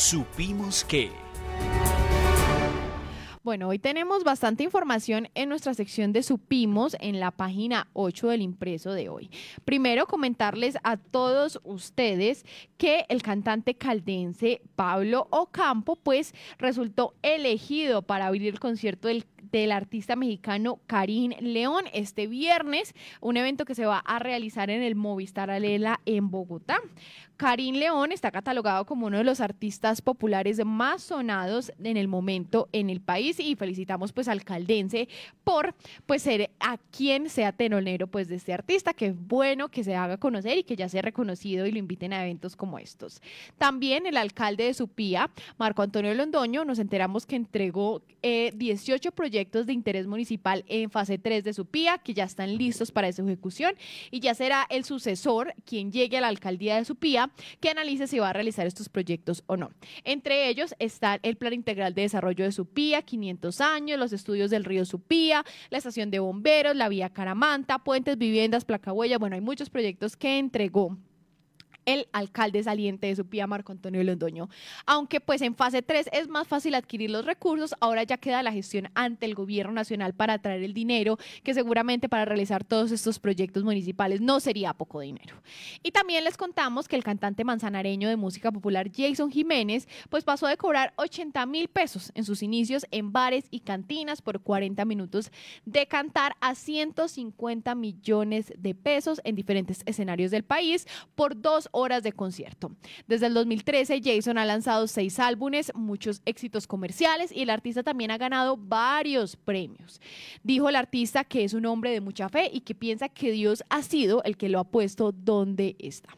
Supimos que... Bueno, hoy tenemos bastante información en nuestra sección de Supimos en la página 8 del impreso de hoy. Primero, comentarles a todos ustedes que el cantante caldense Pablo Ocampo, pues resultó elegido para abrir el concierto del del artista mexicano Karim León este viernes, un evento que se va a realizar en el Movistar Alela en Bogotá. Karim León está catalogado como uno de los artistas populares más sonados en el momento en el país y felicitamos pues al caldense por pues ser a quien sea tenonero pues de este artista, que es bueno que se haga conocer y que ya sea reconocido y lo inviten a eventos como estos. También el alcalde de Supía, Marco Antonio Londoño, nos enteramos que entregó 18 eh, proyectos de interés municipal en fase 3 de su PIA, que ya están listos para su ejecución, y ya será el sucesor quien llegue a la alcaldía de su PIA que analice si va a realizar estos proyectos o no. Entre ellos está el Plan Integral de Desarrollo de su PIA, 500 años, los estudios del río Supía, la estación de bomberos, la vía Caramanta, puentes, viviendas, placa huella. Bueno, hay muchos proyectos que entregó el alcalde saliente de Supía, Marco Antonio Londoño. Aunque pues en fase 3 es más fácil adquirir los recursos, ahora ya queda la gestión ante el gobierno nacional para traer el dinero, que seguramente para realizar todos estos proyectos municipales no sería poco dinero. Y también les contamos que el cantante manzanareño de música popular Jason Jiménez pues pasó de cobrar 80 mil pesos en sus inicios en bares y cantinas por 40 minutos de cantar a 150 millones de pesos en diferentes escenarios del país por dos horas de concierto. Desde el 2013, Jason ha lanzado seis álbumes, muchos éxitos comerciales y el artista también ha ganado varios premios. Dijo el artista que es un hombre de mucha fe y que piensa que Dios ha sido el que lo ha puesto donde está.